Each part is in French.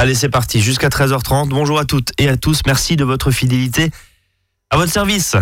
Allez, c'est parti, jusqu'à 13h30. Bonjour à toutes et à tous. Merci de votre fidélité. À votre service,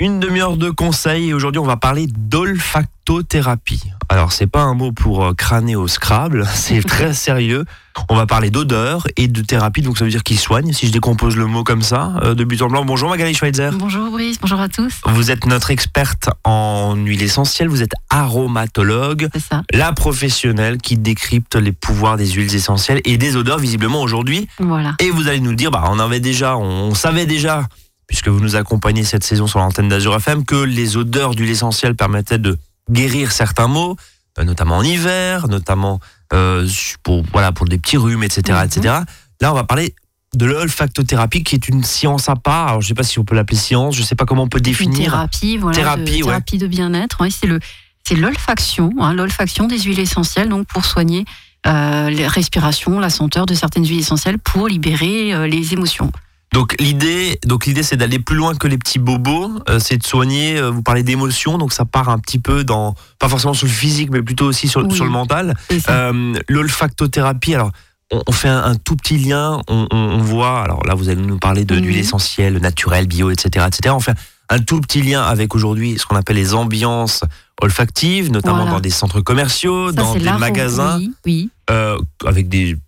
une demi-heure de conseils et aujourd'hui on va parler d'olfactothérapie. Alors c'est pas un mot pour euh, crâner au Scrabble, c'est très sérieux. On va parler d'odeur et de thérapie, donc ça veut dire qu'il soigne, si je décompose le mot comme ça, euh, de but en blanc. Bonjour Magali Schweitzer. Bonjour Brice, bonjour à tous. Vous êtes notre experte en huile essentielle, vous êtes aromatologue, C'est ça. la professionnelle qui décrypte les pouvoirs des huiles essentielles et des odeurs visiblement aujourd'hui. Voilà. Et vous allez nous dire, bah, on avait déjà, on savait déjà, puisque vous nous accompagnez cette saison sur l'antenne d'Azur FM, que les odeurs d'huile essentielle permettaient de guérir certains maux, euh, notamment en hiver, notamment euh, pour, voilà, pour des petits rhumes, etc., Mhm. etc. Là, on va parler de l'olfactothérapie, qui est une science à part. Alors, je sais pas si on peut l'appeler science, je sais pas comment on peut Une définir. thérapie, voilà, Thérapie, de, ouais. thérapie de bien-être. C'est le, c'est l'olfaction, hein, l'olfaction des huiles essentielles, donc pour soigner euh, les respirations, la senteur de certaines huiles essentielles pour libérer euh, les émotions. Donc l'idée, donc l'idée, c'est d'aller plus loin que les petits bobos. euh, c'est de soigner. euh, vous parlez d'émotions, donc ça part un petit peu dans, pas forcément sur le physique, mais plutôt aussi sur, Oui. sur le mental. Euh, L'olfactothérapie, alors on, on fait un, un tout petit lien, on, on- on voit, alors là vous allez nous parler de Mhm. d'huile essentielle, naturelle, bio, etc., etc. On fait un tout petit lien avec aujourd'hui ce qu'on appelle les ambiances olfactives, notamment Voilà. dans des centres commerciaux, Ça, dans des magasins, Oui, oui. avec des,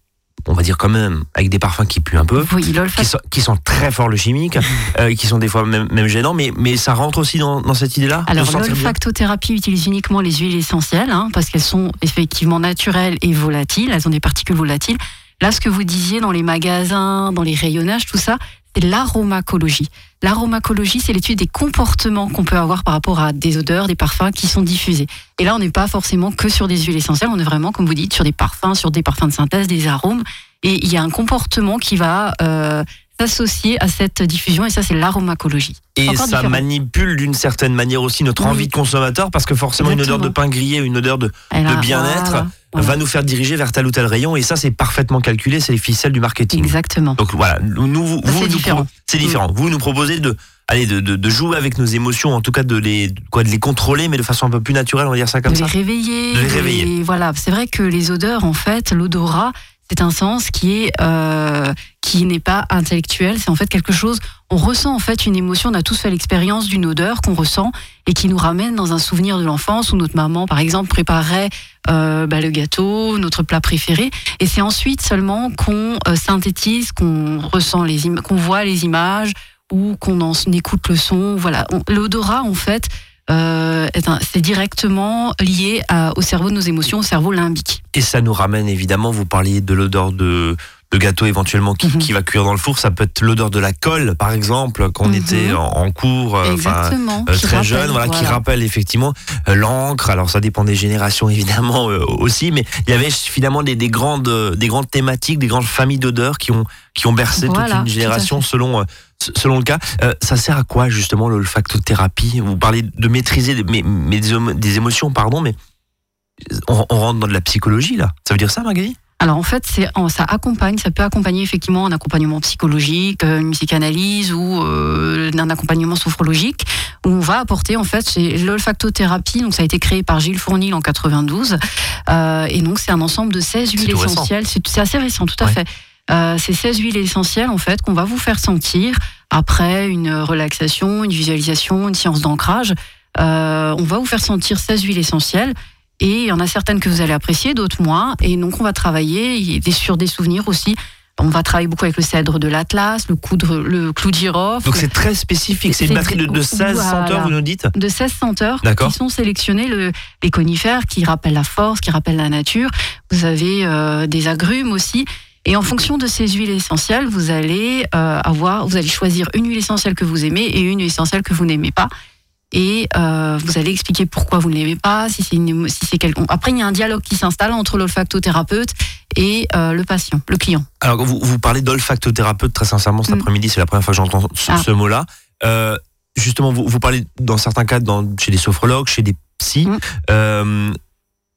on va dire quand même, avec des parfums qui puent un peu oui qui sont, qui sont très forts le chimique, euh, qui sont des fois même, même gênants, mais, mais ça rentre aussi dans, dans cette idée-là Alors, l'olfactothérapie utilise uniquement les huiles essentielles, hein, parce qu'elles sont effectivement naturelles et volatiles. Elles ont des particules volatiles. Là, ce que vous disiez dans les magasins, dans les rayonnages, tout ça, c'est l'aromacologie. L'aromacologie, c'est l'étude des comportements qu'on peut avoir par rapport à des odeurs, des parfums qui sont diffusés. Et là, on n'est pas forcément que sur des huiles essentielles, on est vraiment, comme vous dites, sur des parfums, sur des parfums de synthèse, des arômes. Et il y a un comportement qui va euh, s'associer à cette diffusion, et ça, c'est l'aromacologie. Et encore ça différent. manipule d'une certaine manière aussi notre Oui. envie de consommateur, parce que forcément une odeur de pain grillé, une odeur de bien-être, voilà, voilà. va nous faire diriger vers tel ou tel rayon, et ça c'est parfaitement calculé, c'est les ficelles du marketing. Exactement. Donc voilà, nous, vous, c'est nous différent. Mm. c'est différent. Vous nous proposez de, allez, de, de, de jouer avec nos émotions, en tout cas de les, quoi, de les contrôler, mais de façon un peu plus naturelle, on va dire ça comme de ça. les réveiller. De les réveiller. Et voilà, c'est vrai que les odeurs, en fait, l'odorat, c'est un sens qui est euh, qui n'est pas intellectuel. C'est en fait quelque chose. On ressent en fait une émotion. On a tous fait l'expérience d'une odeur qu'on ressent et qui nous ramène dans un souvenir de l'enfance où notre maman, par exemple, préparait euh, bah, le gâteau, notre plat préféré. Et c'est ensuite seulement qu'on euh, synthétise, qu'on ressent les qu'on voit les images ou qu'on en écoute le son. Voilà, l'odorat en fait euh, c'est directement lié au cerveau de nos émotions, au cerveau limbique. Et ça nous ramène évidemment, vous parliez de l'odeur de, de gâteau éventuellement qui, Mhm. qui va cuire dans le four, ça peut être l'odeur de la colle par exemple quand on Mhm. était en, en cours, euh, euh, très rappelle, jeune, voilà, qui rappelle effectivement euh, l'encre. Alors ça dépend des générations évidemment euh, aussi, mais il y avait finalement des, des grandes, des grandes thématiques, des grandes familles d'odeurs qui ont, qui ont bercé Voilà, toute une génération selon, euh, selon le cas. Euh, ça sert à quoi justement l'olfactothérapie? Vous parlez de maîtriser des, mais, mais des, des émotions, pardon, mais on, on rentre dans de la psychologie là. Ça veut dire ça, Magali Alors en fait, c'est ça accompagne, ça peut accompagner effectivement un accompagnement psychologique, euh, une psychanalyse ou euh, un accompagnement sophrologique où on va apporter en fait c'est l'olfactothérapie. Donc ça a été créé par Gilles Fournil en 92 euh, et donc c'est un ensemble de 16 huiles essentielles. C'est assez récent, tout à Ouais. fait. Euh, c'est 16 huiles essentielles en fait qu'on va vous faire sentir après une relaxation, une visualisation, une séance d'ancrage. Euh, on va vous faire sentir 16 huiles essentielles. Et il y en a certaines que vous allez apprécier, d'autres moins. Et donc, on va travailler sur des souvenirs aussi. On va travailler beaucoup avec le cèdre de l'Atlas, le, coudre- le clou de girofle. Donc c'est très spécifique. C'est une batterie de, de 16 voilà. senteurs, vous nous dites de 16 senteurs D'accord. qui sont sélectionnés, le, les conifères qui rappellent la force, qui rappellent la nature. Vous avez euh, des agrumes aussi. Et en fonction de ces huiles essentielles, vous allez euh, avoir, vous allez choisir une huile essentielle que vous aimez et une huile essentielle que vous n'aimez pas. Et euh, vous allez expliquer pourquoi vous ne l'aimez pas, si c'est si c'est quel... Après, il y a un dialogue qui s'installe entre l'olfactothérapeute et euh, le patient, le client. Alors, vous, vous parlez d'olfactothérapeute, très sincèrement, cet Mm. après-midi, c'est la première fois que j'entends ce, Ah. ce mot-là. Euh, justement, vous, vous parlez dans certains cas dans, chez des sophrologues, chez des psys. Mm.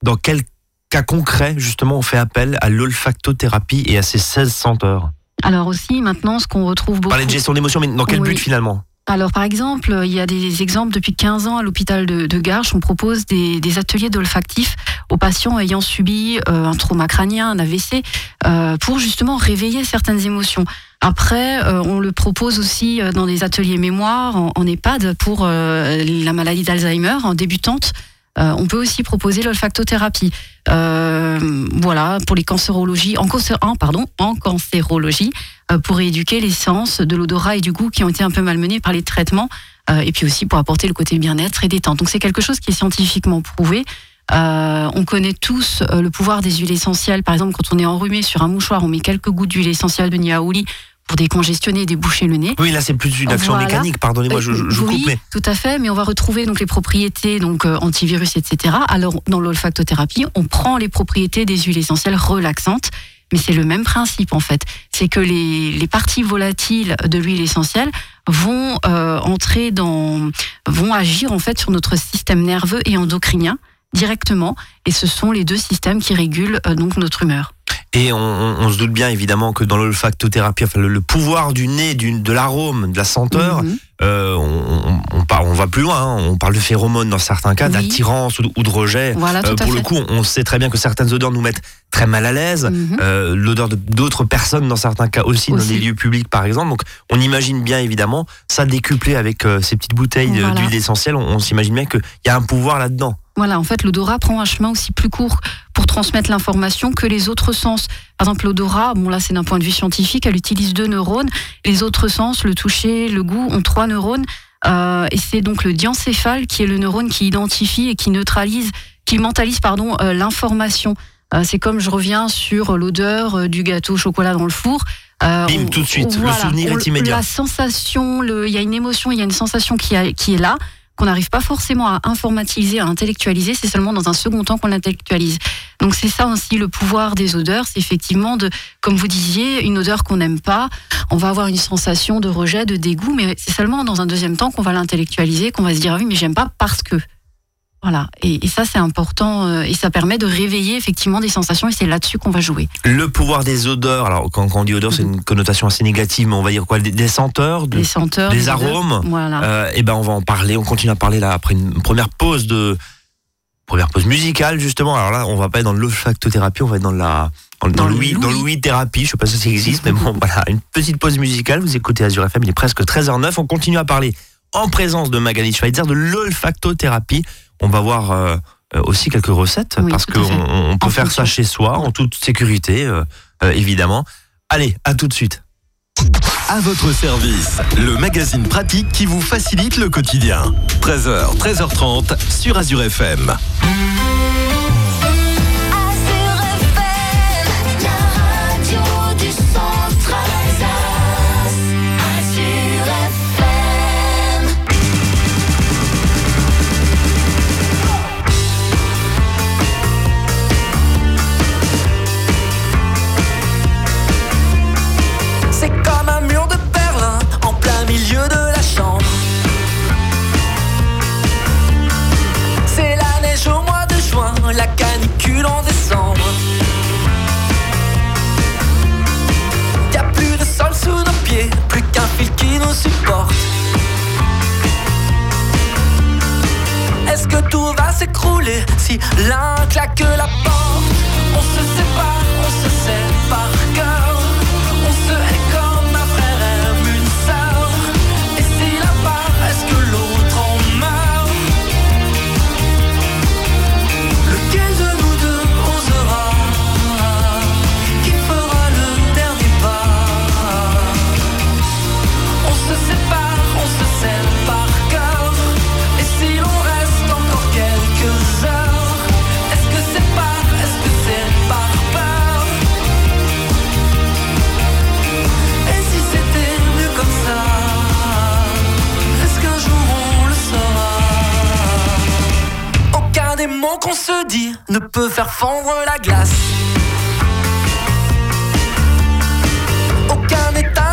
Dans quel cas concret, justement, on fait appel à l'olfactothérapie et à ces 16 senteurs Alors aussi, maintenant, ce qu'on retrouve Vous beaucoup... parlez de gestion d'émotion, mais dans quel Oui. but finalement? Alors, par exemple, il y a des exemples depuis 15 ans à l'hôpital de, de Garches. On propose des, ateliers d'olfactif aux patients ayant subi euh, un trauma crânien, un AVC, euh, pour justement réveiller certaines émotions. Après, euh, on le propose aussi euh, dans des ateliers mémoire en, en EHPAD pour euh, la maladie d'Alzheimer en débutante. Euh, on peut aussi proposer l'olfactothérapie. Euh, voilà, pour les cancérologies, en, pardon, en cancérologie, euh, pour éduquer les sens de l'odorat et du goût qui ont été un peu malmenés par les traitements, euh, et puis aussi pour apporter le côté bien-être et détente. Donc c'est quelque chose qui est scientifiquement prouvé. On connaît tous le pouvoir des huiles essentielles. Par exemple, quand on est enrhumé sur un mouchoir, on met quelques gouttes d'huile essentielle de niaouli pour décongestionner et déboucher le nez. Oui, là c'est plus une action Voilà. mécanique, pardonnez-moi, je, je, je oui, coupe, mais tout à fait, mais on va retrouver donc les propriétés donc euh, antivirus, etc. Alors dans l'olfactothérapie, on prend les propriétés des huiles essentielles relaxantes, mais c'est le même principe en fait. C'est que les, les parties volatiles de l'huile essentielle vont euh, entrer dans, vont agir en fait sur notre système nerveux et endocrinien directement, et ce sont les deux systèmes qui régulent euh, donc notre humeur. Et on, on- on se doute bien évidemment que dans l'olfactothérapie, enfin, le, le pouvoir du nez, du, de l'arôme, de la senteur, Mhm. euh, on, on, on parle, on va plus loin. hein. On parle de phéromones dans certains cas, Oui. d'attirance ou, de- ou de rejet. Voilà, Euh, pour fait. le coup, on, sait très bien que certaines odeurs nous mettent très mal à l'aise. Mhm. Euh, L'odeur de- d'autres personnes dans certains cas aussi, dans des lieux publics par exemple. Donc on imagine bien évidemment ça décuplé avec ces petites bouteilles Voilà. d'huile essentielle. On, on s'imagine bien qu'il y a un pouvoir là-dedans. Voilà, en fait, l'odorat prend un chemin aussi plus court pour transmettre l'information que les autres sens. Par exemple, l'odorat, bon là c'est d'un point de vue scientifique, elle utilise deux neurones. Les autres sens, le toucher, le goût, ont trois neurones. Euh, et c'est donc le diencéphale qui est le neurone qui identifie et qui neutralise, qui mentalise pardon euh, l'information. Euh, c'est comme je reviens sur l'odeur du gâteau au chocolat dans le four. Bim, on- tout de suite, le voilà, souvenir on- est immédiat. La sensation, il y a une émotion, il y a une sensation qui, a- qui est là qu'on n'arrive pas forcément à informatiser, à intellectualiser, c'est seulement dans un second temps qu'on l'intellectualise. Donc c'est ça aussi le pouvoir des odeurs, c'est effectivement de, comme vous disiez, une odeur qu'on n'aime pas, on va avoir une sensation de rejet, de dégoût, mais c'est seulement dans un deuxième temps qu'on va l'intellectualiser, qu'on va se dire ah oui mais j'aime pas parce que. Voilà, et, et ça c'est important euh, et ça permet de réveiller effectivement des sensations et c'est là-dessus qu'on va jouer. Le pouvoir des odeurs. Alors quand, quand on dit odeur, c'est une connotation assez négative, mais on va dire quoi? Des, des senteurs, de- Les senteurs, des odeurs. arômes? Voilà. Euh, et ben on va en parler. On continue à parler là après une première pause de première pause musicale justement. Alors là, on va pas être dans l'olfactothérapie, on va être dans la dans, dans thérapie. Je sais pas si ça existe, mais bon voilà, une petite pause musicale. Vous écoutez Azure FM, il est presque 13h09. On continue à parler en présence de Magali Schweitzer de l'olfactothérapie. On va voir euh, aussi quelques recettes Oui, parce qu'on on peut En faire ça chez soi en toute sécurité, euh, euh, évidemment. Allez, à tout de suite. À votre service, le magazine pratique qui vous facilite le quotidien. 13h, 13h30 sur Azure FM. Claque la qu'on se dit ne peut faire fondre la glace. Aucun état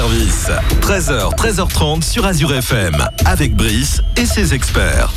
service. 13h, 13h30 sur Azure FM. Avec Brice et ses experts.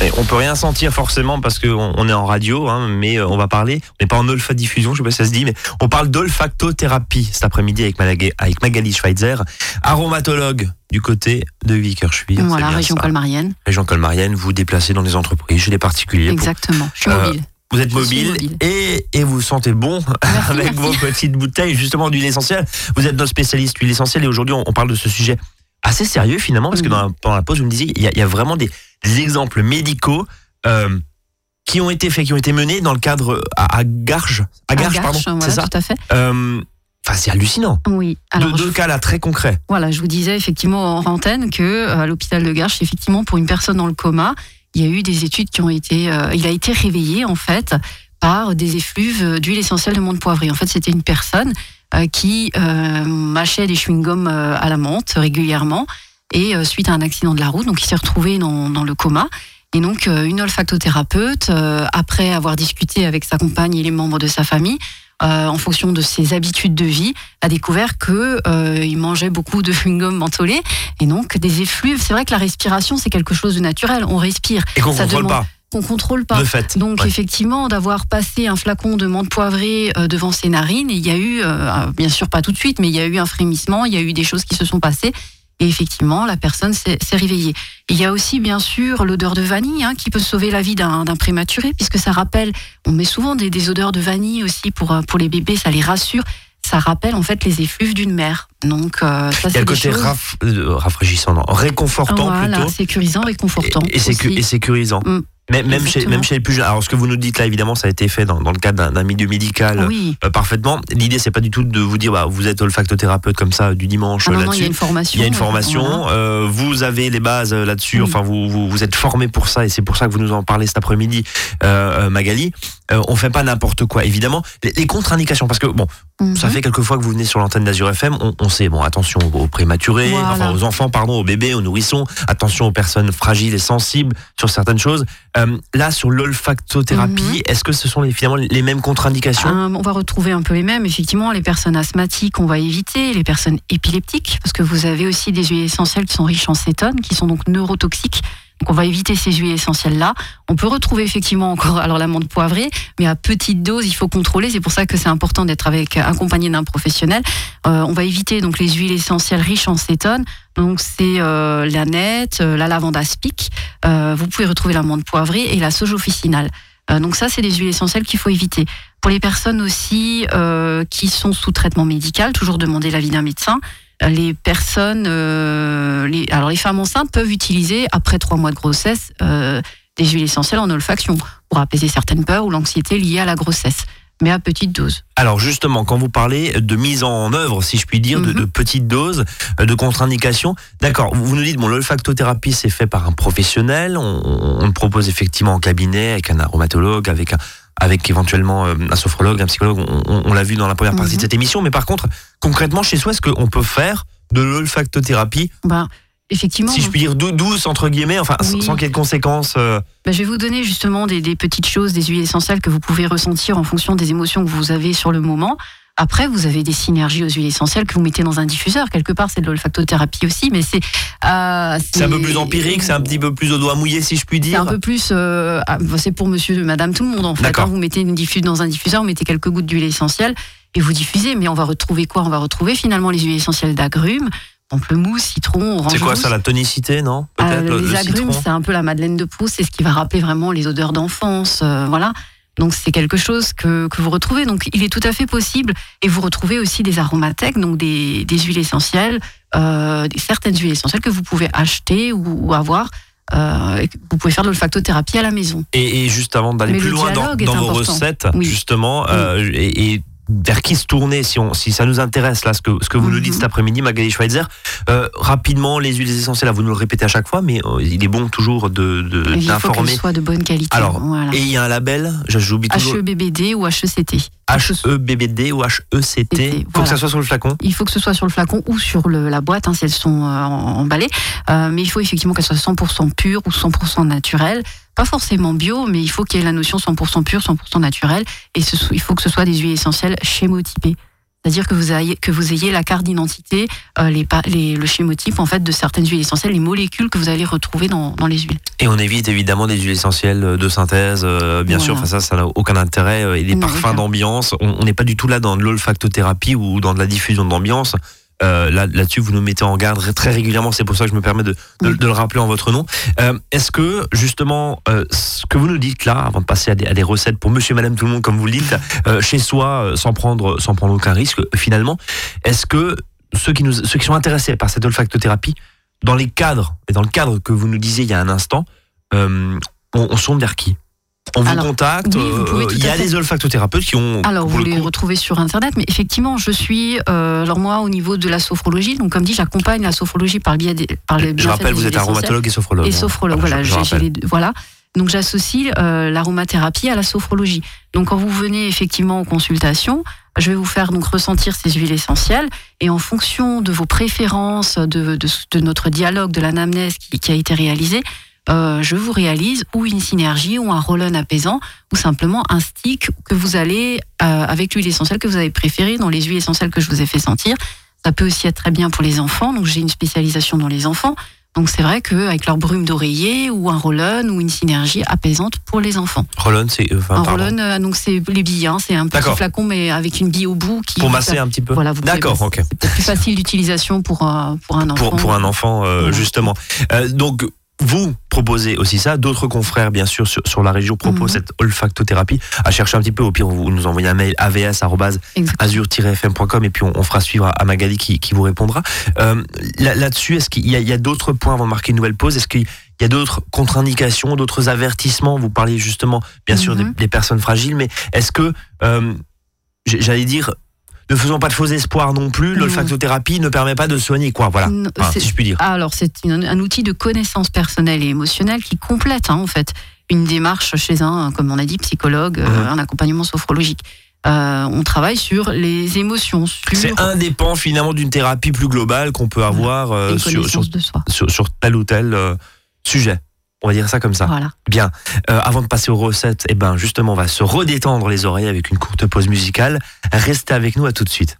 Et on peut rien sentir forcément parce qu'on on est en radio, hein, mais euh, on va parler. On n'est pas en olfadiffusion, je sais pas si ça se dit, mais on parle d'olfactothérapie cet après-midi avec, avec Magali Schweitzer, aromatologue du côté de Vickerschwil. Voilà, région ça. colmarienne. Région colmarienne, vous déplacez dans des entreprises, chez des particuliers. pour- Exactement. Je suis Euh, mobile. Vous êtes mobile, mobile. Et, et vous sentez bon Merci, avec merci. vos petites bouteilles justement d'huile essentielle. Vous êtes notre spécialiste d'huile essentielle et aujourd'hui on, on parle de ce sujet assez sérieux finalement parce que dans la, pendant la pause vous me disiez il y a, il y a vraiment des, des exemples médicaux euh, qui ont été faits, qui ont été menés dans le cadre à, à Garges, à Garges, À pardon, Garches, c'est voilà, ça. tout à fait. Euh, Enfin c'est hallucinant. Oui. Alors, je- deux cas là très concrets. Voilà, je vous disais effectivement en antenne que euh, à l'hôpital de Garches, effectivement, pour une personne dans le coma, il y a eu des études qui ont été. euh, il a été réveillé en fait par des effluves d'huile essentielle de menthe poivrée. En fait, c'était une personne euh, qui euh, mâchait des chewing-gums à la menthe régulièrement et suite à un accident de la route, donc il s'est retrouvé dans, le coma. Et donc, une olfactothérapeute, après avoir discuté avec sa compagne et les membres de sa famille, euh, en fonction de ses habitudes de vie, a découvert que euh, il mangeait beaucoup de chewing-gum mentholé et donc des effluves. C'est vrai que la respiration c'est quelque chose de naturel, on respire, Et qu'on contrôle demande- pas qu'on contrôle pas. de fait. Donc Ouais. effectivement, d'avoir passé un flacon de menthe poivrée euh, devant ses narines, il y a eu, euh, bien sûr pas tout de suite, mais il y a eu un frémissement, il y a eu des choses qui se sont passées. Et effectivement, la personne s'est réveillée. Il y a aussi, bien sûr, l'odeur de vanille hein, qui peut sauver la vie d'un prématuré, puisque ça rappelle, on met souvent des, des odeurs de vanille aussi pour, euh, pour les bébés, ça les rassure. Ça rappelle en fait les effluves d'une mère. Donc, euh, ça, Il y a c'est le côté euh, rafraîchissant, non, réconfortant voilà, plutôt. sécurisant, réconfortant. Et, et sécu- aussi. et sécurisant. Mm. Mais même chez, même chez les plus jeunes. Alors, ce que vous nous dites là, évidemment, ça a été fait dans, dans le cadre d'un- milieu médical Oui. euh, parfaitement. L'idée, c'est pas du tout de vous dire, bah, vous êtes olfactothérapeute comme ça du dimanche Ah euh, non, non, il y a là-dessus. une formation. Il y a une formation, euh, vous avez les bases euh, là-dessus, Oui. enfin vous, vous, vous êtes formé pour ça et c'est pour ça que vous nous en parlez cet après-midi, euh, euh, Magali. Euh, on fait pas n'importe quoi, évidemment. Les, les contre-indications, parce que bon, ça Mhm. fait quelques fois que vous venez sur l'antenne d'Azur FM, on, on sait, bon, attention aux prématurés, Voilà. enfin aux enfants, pardon, aux bébés, aux nourrissons, attention aux personnes fragiles et sensibles sur certaines choses. Euh, là, sur l'olfactothérapie, Mhm. est-ce que ce sont les, finalement les mêmes contre-indications Euh, on va retrouver un peu les mêmes. Effectivement, les personnes asthmatiques, on va éviter. Les personnes épileptiques, parce que vous avez aussi des huiles essentielles qui sont riches en cétone, qui sont donc neurotoxiques. Donc on va éviter ces huiles essentielles-là. On peut retrouver effectivement encore alors l'amande poivrée, mais à petite dose, il faut contrôler. C'est pour ça que c'est important d'être avec accompagné d'un professionnel. Euh, on va éviter donc les huiles essentielles riches en cétone. Donc c'est euh, la nette, euh, la lavande aspic. Euh, vous pouvez retrouver l'amande poivrée et la sauge officinale. Donc ça, c'est des huiles essentielles qu'il faut éviter. Pour les personnes aussi qui sont sous traitement médical, toujours demander l'avis d'un médecin. Les personnes, euh, les, alors les femmes enceintes peuvent utiliser après trois mois de grossesse euh, des huiles essentielles en olfaction pour apaiser certaines peurs ou l'anxiété liée à la grossesse, mais à petite dose. Alors justement, quand vous parlez de mise en œuvre, si je puis dire, de, Mhm. de petites doses, euh, de contre-indications, d'accord, vous vous nous dites, bon, l'olfactothérapie, c'est fait par un professionnel, on, on le propose effectivement en cabinet, avec un aromatologue, avec un avec éventuellement euh, un sophrologue, un psychologue, on, on- on l'a vu dans la première partie Mhm. de cette émission, mais par contre, concrètement, chez soi, est-ce qu'on peut faire de l'olfactothérapie, Ben, effectivement, si je puis dire, dou- douce, entre guillemets, enfin, Oui. sans qu'il y ait de conséquences euh, Ben, je vais vous donner justement des, des petites choses, des huiles essentielles que vous pouvez ressentir en fonction des émotions que vous avez sur le moment. Après, vous avez des synergies aux huiles essentielles que vous mettez dans un diffuseur. Quelque part, c'est de l'olfactothérapie aussi, mais c'est. euh, C'est un peu plus empirique, c'est un petit peu plus au doigt mouillé, si je puis C'est dire. un peu plus, euh, ah, c'est pour monsieur, madame, tout le monde en fait. D'accord. hein. Vous mettez une diffuse dans un diffuseur, vous mettez quelques gouttes d'huile essentielle et vous diffusez. Mais on va retrouver quoi? On va retrouver finalement les huiles essentielles d'agrumes, pamplemousse, citron, orange. C'est quoi rouge. ça, la tonicité, non? Le, les le agrumes, c'est un peu la Madeleine de Proust, c'est ce qui va rappeler vraiment les odeurs d'enfance, euh, voilà. Donc c'est quelque chose que, que vous retrouvez. Donc il est tout à fait possible. Et vous retrouvez aussi des aromathèques, donc des, des huiles essentielles, euh, certaines huiles essentielles que vous pouvez acheter ou, ou avoir. Euh, vous pouvez faire de l'olfactothérapie à la maison. Et, et juste avant d'aller plus loin dans, dans vos important. recettes, Oui. justement, euh, et, et vers qui se tourner si, on, si ça nous intéresse, là, ce que, ce que vous nous dites Mhm. cet après-midi, Magali Schweitzer. Euh, rapidement, les huiles essentielles, là, vous nous le répétez à chaque fois, mais euh, il est bon toujours de- Et il faut d'informer. qu'elles soient de bonne qualité. Alors, voilà. Et il y a un label, j'oublie toujours, HEBBD ou HECT. HEBBD ou HECT. Il faut que ça soit sur le flacon. Il faut que ce soit sur le flacon ou sur le- la boîte, hein, si elles sont euh, emballées. Mais il faut effectivement qu'elles soient 100% pures ou 100% naturelles. Pas forcément bio, mais il faut qu'il y ait la notion 100% pure, 100% naturelle. Et ce il faut que ce soit des huiles essentielles schémotypées. C'est-à-dire que vous ayez, que vous ayez la carte d'identité, euh, les, les- le schémotype en fait de certaines huiles essentielles, les molécules que vous allez retrouver dans, dans les huiles. Et on évite évidemment des huiles essentielles de synthèse, euh, bien sûr, enfin, ça, ça n'a aucun intérêt. euh, Et Non, parfums d'ambiance, on n'est pas du tout là dans de l'olfactothérapie ou dans de la diffusion d'ambiance. Euh, là, là-dessus, vous nous mettez en garde très régulièrement. C'est pour ça que je me permets de, de- Oui. de le rappeler en votre nom. Euh, Est-ce que justement, euh, ce que vous nous dites là, avant de passer à des, à des recettes pour Monsieur, Madame, tout le monde, comme vous le dites, chez soi, sans prendre, sans prendre aucun risque, finalement, est-ce que ceux qui nous, ceux qui sont intéressés par cette olfactothérapie, dans les cadres et dans le cadre que vous nous disiez il y a un instant, on, on sonde vers qui? On vous Alors, contacte. oui, vous pouvez euh, tout Il y a des olfactothérapeutes qui ont. Alors, vous le les coup, retrouvez sur Internet, mais effectivement, je suis, euh, alors moi, au niveau de la sophrologie, donc comme dit, j'accompagne la sophrologie par le biais des. Par le je rappelle, vous êtes aromatologue et sophrologue. Et hein. sophrologue, Voilà, voilà, je- je j'ai- j'ai rappelle. les deux- voilà. Donc j'associe euh, l'aromathérapie à la sophrologie. Donc quand vous venez effectivement aux consultations, je vais vous faire donc ressentir ces huiles essentielles et en fonction de vos préférences, de, de, de notre dialogue, de l'anamnèse qui, qui a été réalisé, euh, je vous réalise ou une synergie ou un roll-on apaisant ou simplement un stick que vous allez euh, avec l'huile essentielle que vous avez préférée dans les huiles essentielles que je vous ai fait sentir. Ça peut aussi être très bien pour les enfants. Donc j'ai une spécialisation dans les enfants. Donc c'est vrai qu'avec leur brume d'oreiller ou un roll-on ou une synergie apaisante pour les enfants. Roll-on, c'est. euh, enfin, un roll-on, euh, donc c'est les billes, hein, c'est un petit flacon mais avec une bille au bout qui Pour masser un petit peu. Voilà, D'accord, ok. C'est plus facile d'utilisation pour un pour un enfant. Pour, pour un enfant, euh, justement. Donc, vous proposez aussi ça. D'autres confrères, bien sûr, sur, sur la région proposent Mhm. cette olfactothérapie. À chercher un petit peu. Au pire, vous nous envoyez un mail avs Exactement. azur-fm.com et puis on, on fera suivre à, Magali qui, qui vous répondra. Euh, là- Là-dessus, est-ce qu'il y a, d'autres points avant de marquer une nouvelle pause? Est-ce qu'il y a d'autres contre-indications, d'autres avertissements? Vous parlez justement, bien sûr, des, Mhm. des personnes fragiles, mais est-ce que, euh, j'allais dire, ne faisons pas de faux espoirs non plus, l'olfactothérapie ne permet pas de soigner, quoi, voilà, Non, Enfin, si je puis dire. Ah, alors c'est un outil de connaissance personnelle et émotionnelle qui complète hein, en fait une démarche chez un, comme on a dit, psychologue, euh, Mhm. un accompagnement sophrologique. Euh, on travaille sur les émotions, sur C'est pans finalement d'une thérapie plus globale qu'on peut avoir euh, sur, sur, tel ou tel sujet. On va dire ça comme ça. Voilà. Bien. Euh, avant de passer aux recettes, eh ben justement, on va se redétendre les oreilles avec une courte pause musicale. Restez avec nous, à tout de suite.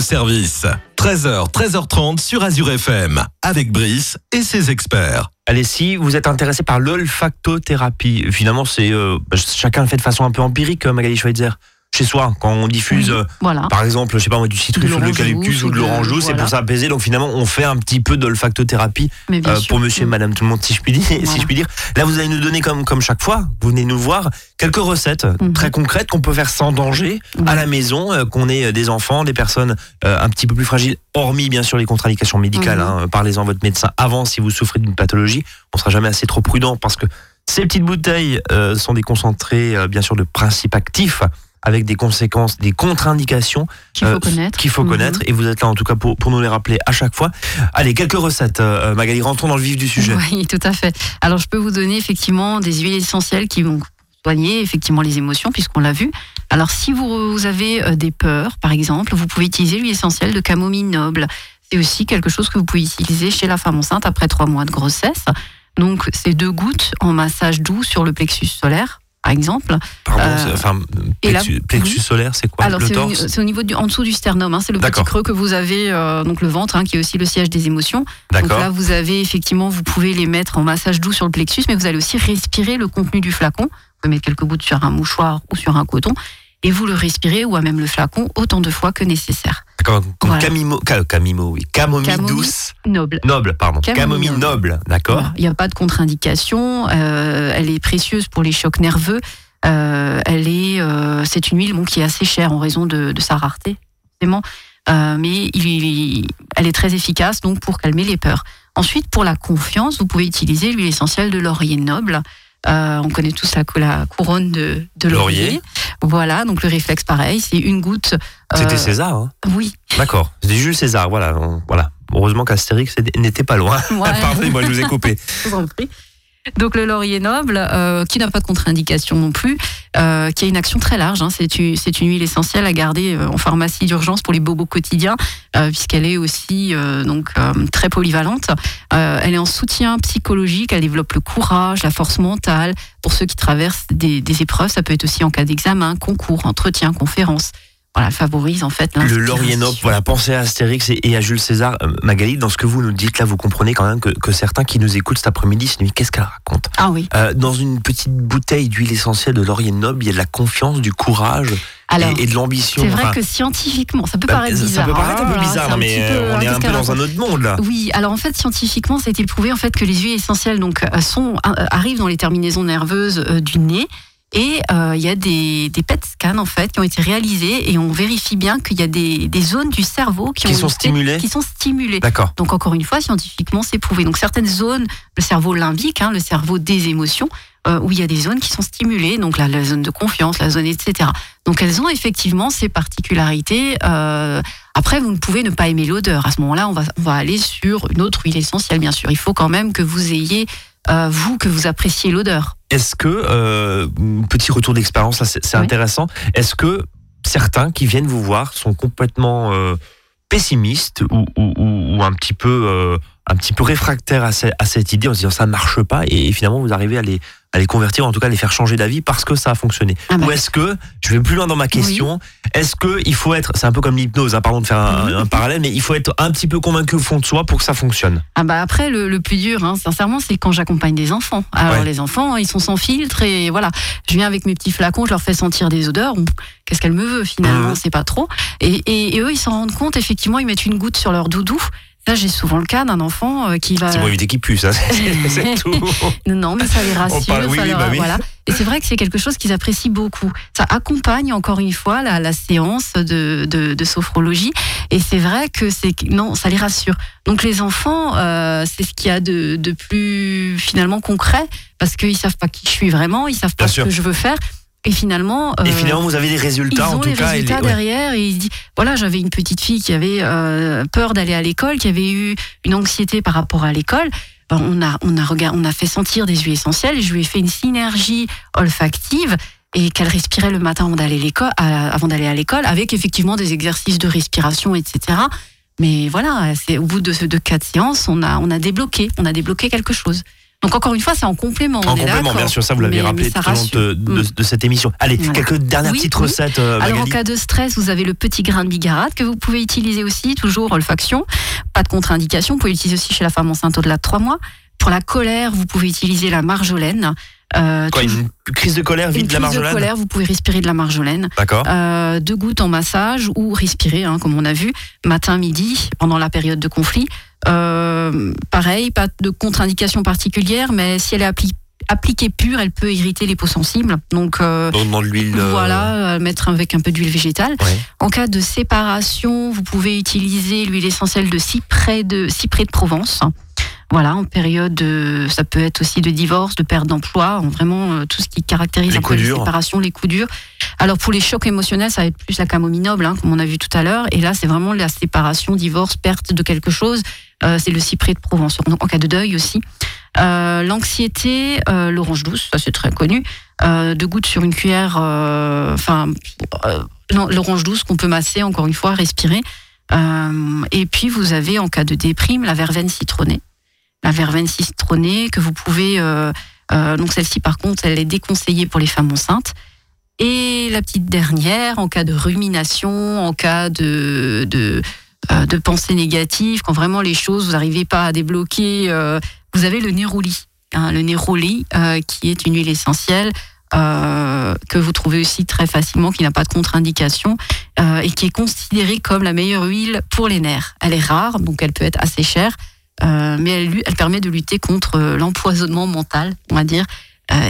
Service. 13h, 13h30 sur Azure FM, avec Brice et ses experts. Allez, si vous êtes intéressé par l'olfactothérapie, finalement, euh, chacun le fait de façon un peu empirique, euh, Magali Schweitzer. Chez soi, quand on diffuse, euh, Voilà. par exemple, je sais pas moi, du citrus De ou de l'eucalyptus ou de l'orange c'est voilà. pour s'apaiser. Donc finalement, on fait un petit peu d'olfactothérapie euh, pour monsieur et madame tout le monde, si je puis dire. Si Voilà. je puis dire. Là, vous allez nous donner, comme, comme chaque fois, vous venez nous voir, quelques recettes Mhm. très concrètes qu'on peut faire sans danger à la maison, euh, qu'on ait des enfants, des personnes euh, un petit peu plus fragiles, hormis bien sûr les contre-indications médicales. Mhm. hein. Parlez-en à votre médecin avant si vous souffrez d'une pathologie. On sera jamais assez trop prudent parce que ces petites bouteilles sont des concentrés, bien sûr, de principes actifs avec des conséquences, des contre-indications Qu'il faut euh, connaître. qu'il faut Mhm. connaître. Et vous êtes là en tout cas pour, pour nous les rappeler à chaque fois. Allez, quelques recettes. euh, Magali, rentrons dans le vif du sujet. Oui, tout à fait. Alors, je peux vous donner effectivement des huiles essentielles qui vont soigner effectivement les émotions, puisqu'on l'a vu. Alors, si vous, vous avez euh, des peurs, par exemple, vous pouvez utiliser l'huile essentielle de camomille noble. C'est aussi quelque chose que vous pouvez utiliser chez la femme enceinte après trois mois de grossesse. Donc, c'est deux gouttes en massage doux sur le plexus solaire, par exemple. Pardon, Euh, enfin, plexus, plexus solaire, c'est quoi Alors c'est au, torse c'est au niveau du, en dessous du sternum, hein, c'est le petit creux que vous avez, euh, donc le ventre, hein, qui est aussi le siège des émotions. Donc D'accord. là, vous avez effectivement, vous pouvez les mettre en massage doux sur le plexus, mais vous allez aussi respirer le contenu du flacon. Vous pouvez mettre quelques gouttes sur un mouchoir ou sur un coton, et vous le respirez ou à même le flacon autant de fois que nécessaire. Comme Voilà. camimo, ca- camimo, oui. Camomille, Camomille. douce. Noble. Noble, pardon. Camomille Camomille noble. d'accord. Il n'y a pas de contre-indication. euh, elle est précieuse pour les chocs nerveux. Euh, elle est, euh, c'est une huile bon, qui est assez chère en raison de, de sa rareté, forcément. Mais il, il- elle est très efficace donc pour calmer les peurs. Ensuite, pour la confiance, vous pouvez utiliser l'huile essentielle de laurier noble. Euh, on connaît tous la, la couronne de, de laurier. Laurier. Voilà, donc le réflexe pareil, c'est une goutte. euh, C'était César, hein Oui, D'accord. C'était Jules César, voilà. on- voilà. Heureusement qu'Astérix n'était pas loin. Ouais. Pardonnez-moi, je vous ai coupé. je vous en prie. Donc le laurier noble, euh, qui n'a pas de contre-indication non plus, euh, qui a une action très large. hein. C'est une, une huile essentielle à garder euh, en pharmacie d'urgence pour les bobos quotidiens, euh, puisqu'elle est aussi euh, donc euh, très polyvalente. Elle est en soutien psychologique, elle développe le courage, la force mentale. Pour ceux qui traversent des, des épreuves, ça peut être aussi en cas d'examen, concours, entretien, conférence. Voilà, favorise en fait Le noble, voilà, pensez à Astérix et, et à Jules César. Euh, Magali, dans ce que vous nous dites là, vous comprenez quand même que, que certains qui nous écoutent cet après-midi se disent, qu'est-ce qu'elle raconte? Ah oui. Euh, Dans une petite bouteille d'huile essentielle de laurier noble, il y a de la confiance, du courage Alors, et, et de l'ambition. c'est vrai Enfin, que scientifiquement, ça peut bah, paraître bizarre. Ça peut paraître un peu hein, bizarre, mais peu, euh, on hein, est un peu dans un autre monde là. Oui, alors en fait, scientifiquement, ça a été prouvé en fait que les huiles essentielles donc sont arrivent dans les terminaisons nerveuses euh, du nez. Et euh, il y a des, des PET scans en fait qui ont été réalisés et on vérifie bien qu'il y a des, des zones du cerveau qui, Qui ont sont été- stimulées qui sont stimulées. D'accord. Donc encore une fois, scientifiquement, c'est prouvé. Donc certaines zones, le cerveau limbique, hein, le cerveau des émotions, euh, où il y a des zones qui sont stimulées, donc la, la zone de confiance, la zone etc. Donc elles ont effectivement ces particularités. Euh, après, vous ne pouvez ne pas aimer l'odeur. À ce moment-là, on va, on va aller sur une autre huile essentielle, bien sûr. Il faut quand même que vous ayez, euh, vous, que vous appréciez l'odeur. Est-ce que, euh, petit retour d'expérience, c'est Oui. intéressant, est-ce que certains qui viennent vous voir sont complètement euh, pessimistes ou, ou- ou- ou un petit peu euh, un petit peu réfractaires à, ce- à cette idée en se disant ça ne marche pas et, et finalement vous arrivez à les, à les convertir, en tout cas à les faire changer d'avis parce que ça a fonctionné Ah bah. Ou est-ce que, je vais plus loin dans ma question, est-ce que il faut être, c'est un peu comme l'hypnose, hein, pardon de faire un, Mhm. un parallèle, mais il faut être un petit peu convaincu au fond de soi pour que ça fonctionne Ah bah après, le, le plus dur, hein, sincèrement, c'est quand j'accompagne des enfants. Alors Ouais. les enfants, ils sont sans filtre et voilà. Je viens avec mes petits flacons, je leur fais sentir des odeurs. Qu'est-ce qu'elle me veut finalement Mhm. C'est pas trop. Et, et- et eux, ils s'en rendent compte. Effectivement, ils mettent une goutte sur leur doudou. Là, j'ai souvent le cas d'un enfant euh, qui va. C'est pour éviter qu'il puisse, hein, c'est tout. Non, mais ça les rassure. parle- oui, ça oui, leur- bah oui. voilà. Et c'est vrai que c'est quelque chose qu'ils apprécient beaucoup. Ça accompagne encore une fois la, la séance de, de, de sophrologie. Et c'est vrai que c'est non, ça les rassure. Donc les enfants, euh, c'est ce qu'il y a de, de plus finalement concret parce qu'ils savent pas qui je suis vraiment, ils savent pas Bien ce sûr. que je veux faire. Et finalement, Et euh, finalement, vous avez des ils résultats, ont en tout les cas. les- résultats ouais. derrière et ils disent voilà j'avais une petite fille qui avait euh, peur d'aller à l'école qui avait eu une anxiété par rapport à l'école Ben, on a on a regard- on a fait sentir des huiles essentielles et je lui ai fait une synergie olfactive et qu'elle respirait le matin avant d'aller à l'école à- avant d'aller à l'école avec effectivement des exercices de respiration etc mais voilà c'est au bout de, de quatre séances on a on a débloqué on a débloqué quelque chose Donc encore une fois, c'est en complément. En on complément, bien sûr, ça vous l'avez rappelé tout au long de, de- cette émission. Allez, Voilà. quelques dernières Oui, petites oui. recettes, euh, Alors en cas de stress, vous avez le petit grain de bigarade que vous pouvez utiliser aussi, toujours olfaction, pas de contre-indication. Vous pouvez l'utiliser aussi chez la femme enceinte au-delà de 3 mois. Pour la colère, vous pouvez utiliser la marjolaine. Euh, Quoi, une crise de colère, une vide de la crise de marjolaine colère, vous pouvez respirer de la marjolaine. D'accord. Euh, deux gouttes en massage ou respirer, hein, comme on a vu, matin, midi, pendant la période de conflit. Euh, pareil, pas de contre-indication particulière, mais si elle est appli- appliquée pure, elle peut irriter les peaux sensibles. Donc euh, Dans, dans de l'huile. euh, voilà, euh, mettre avec un peu d'huile végétale. Ouais. En cas de séparation, vous pouvez utiliser l'huile essentielle de cyprès de, cyprès de Provence. Voilà, en période de, ça peut être aussi de divorce, de perte d'emploi, en vraiment euh, tout ce qui caractérise Les un les séparations, les coups durs. Alors pour les chocs émotionnels, ça va être plus la camomille noble, hein, comme on a vu tout à l'heure. Et là, c'est vraiment la séparation, divorce, perte de quelque chose. Euh, c'est le cyprès de Provence. Donc, en cas de deuil aussi. Euh, L'anxiété, euh, l'orange douce, ça c'est très connu. Deux gouttes sur une cuillère, enfin l'orange douce qu'on peut masser encore une fois, respirer. Et puis vous avez en cas de déprime la verveine citronnée. La verveine citronnée que vous pouvez, donc celle-ci par contre, elle est déconseillée pour les femmes enceintes. Et la petite dernière, en cas de rumination, en cas de, euh, de pensée négative, quand vraiment les choses, vous n'arrivez pas à débloquer, euh, vous avez le néroli. Hein, le néroli, euh, qui est une huile essentielle euh, que vous trouvez aussi très facilement, qui n'a pas de contre-indication euh, et qui est considérée comme la meilleure huile pour les nerfs. Elle est rare, donc elle peut être assez chère, mais elle, elle permet de lutter contre l'empoisonnement mental, on va dire,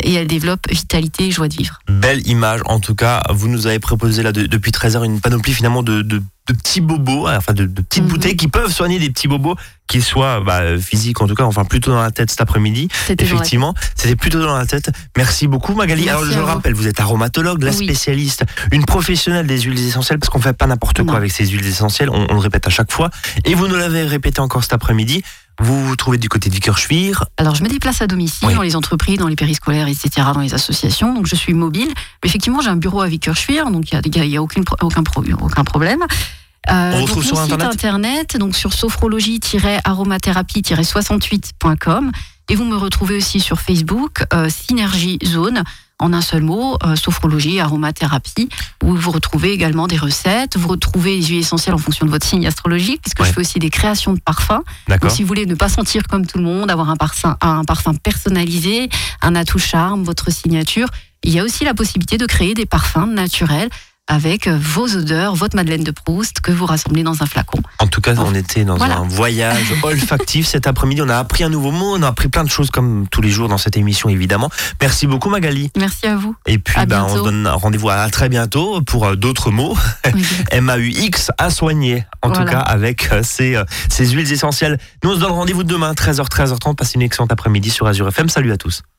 et elle développe vitalité et joie de vivre. Belle image, en tout cas. Vous nous avez proposé là de- depuis 13 heures une panoplie finalement de, de- de petits bobos, enfin de, de petites Mhm. bouteilles qui peuvent soigner des petits bobos, qu'ils soient bah, physiques en tout cas, enfin plutôt dans la tête cet après-midi. Effectivement, c'était plutôt dans la tête. Merci beaucoup Magali. Merci Alors je le rappelle, vous êtes aromatologue, la Oui. spécialiste, une professionnelle des huiles essentielles parce qu'on fait pas n'importe quoi avec ces huiles essentielles, on, on le répète à chaque fois. Et vous nous l'avez répété encore cet après-midi. Vous vous trouvez du côté de Vickers-Schwir. Alors, je me déplace à domicile, Oui. dans les entreprises, dans les périscolaires, etc., dans les associations. Donc, je suis mobile. Mais effectivement, j'ai un bureau à Vickerschwir, donc il n'y a, y a aucune, aucun, pro- aucun problème. Euh, On donc, retrouve mon sur site Internet internet, donc sur sophrologie-aromathérapie-68.com. Et vous me retrouvez aussi sur Facebook, euh, Synergie Zone, en un seul mot, euh, sophrologie, aromathérapie, où vous retrouvez également des recettes. Vous retrouvez les huiles essentielles en fonction de votre signe astrologique, puisque Ouais. je fais aussi des créations de parfums. D'accord Donc, si vous voulez ne pas sentir comme tout le monde, avoir un parfum, un parfum personnalisé, un atout charme, votre signature, il y a aussi la possibilité de créer des parfums naturels avec euh, vos odeurs, votre Madeleine de Proust que vous rassemblez dans un flacon. En tout cas, on était dans Voilà. un voyage olfactif cet après-midi. On a appris un nouveau mot, on a appris plein de choses comme tous les jours dans cette émission, évidemment. Merci beaucoup, Magali. Merci à vous. Et puis, ben, on se donne rendez-vous à très bientôt pour euh, d'autres mots. Oui. M-A-U-X à soigner, en tout cas, avec ces, euh, ces huiles essentielles. Nous, on se donne rendez-vous demain, 13h, 13h30. Passez une excellente après-midi sur Azure FM. Salut à tous.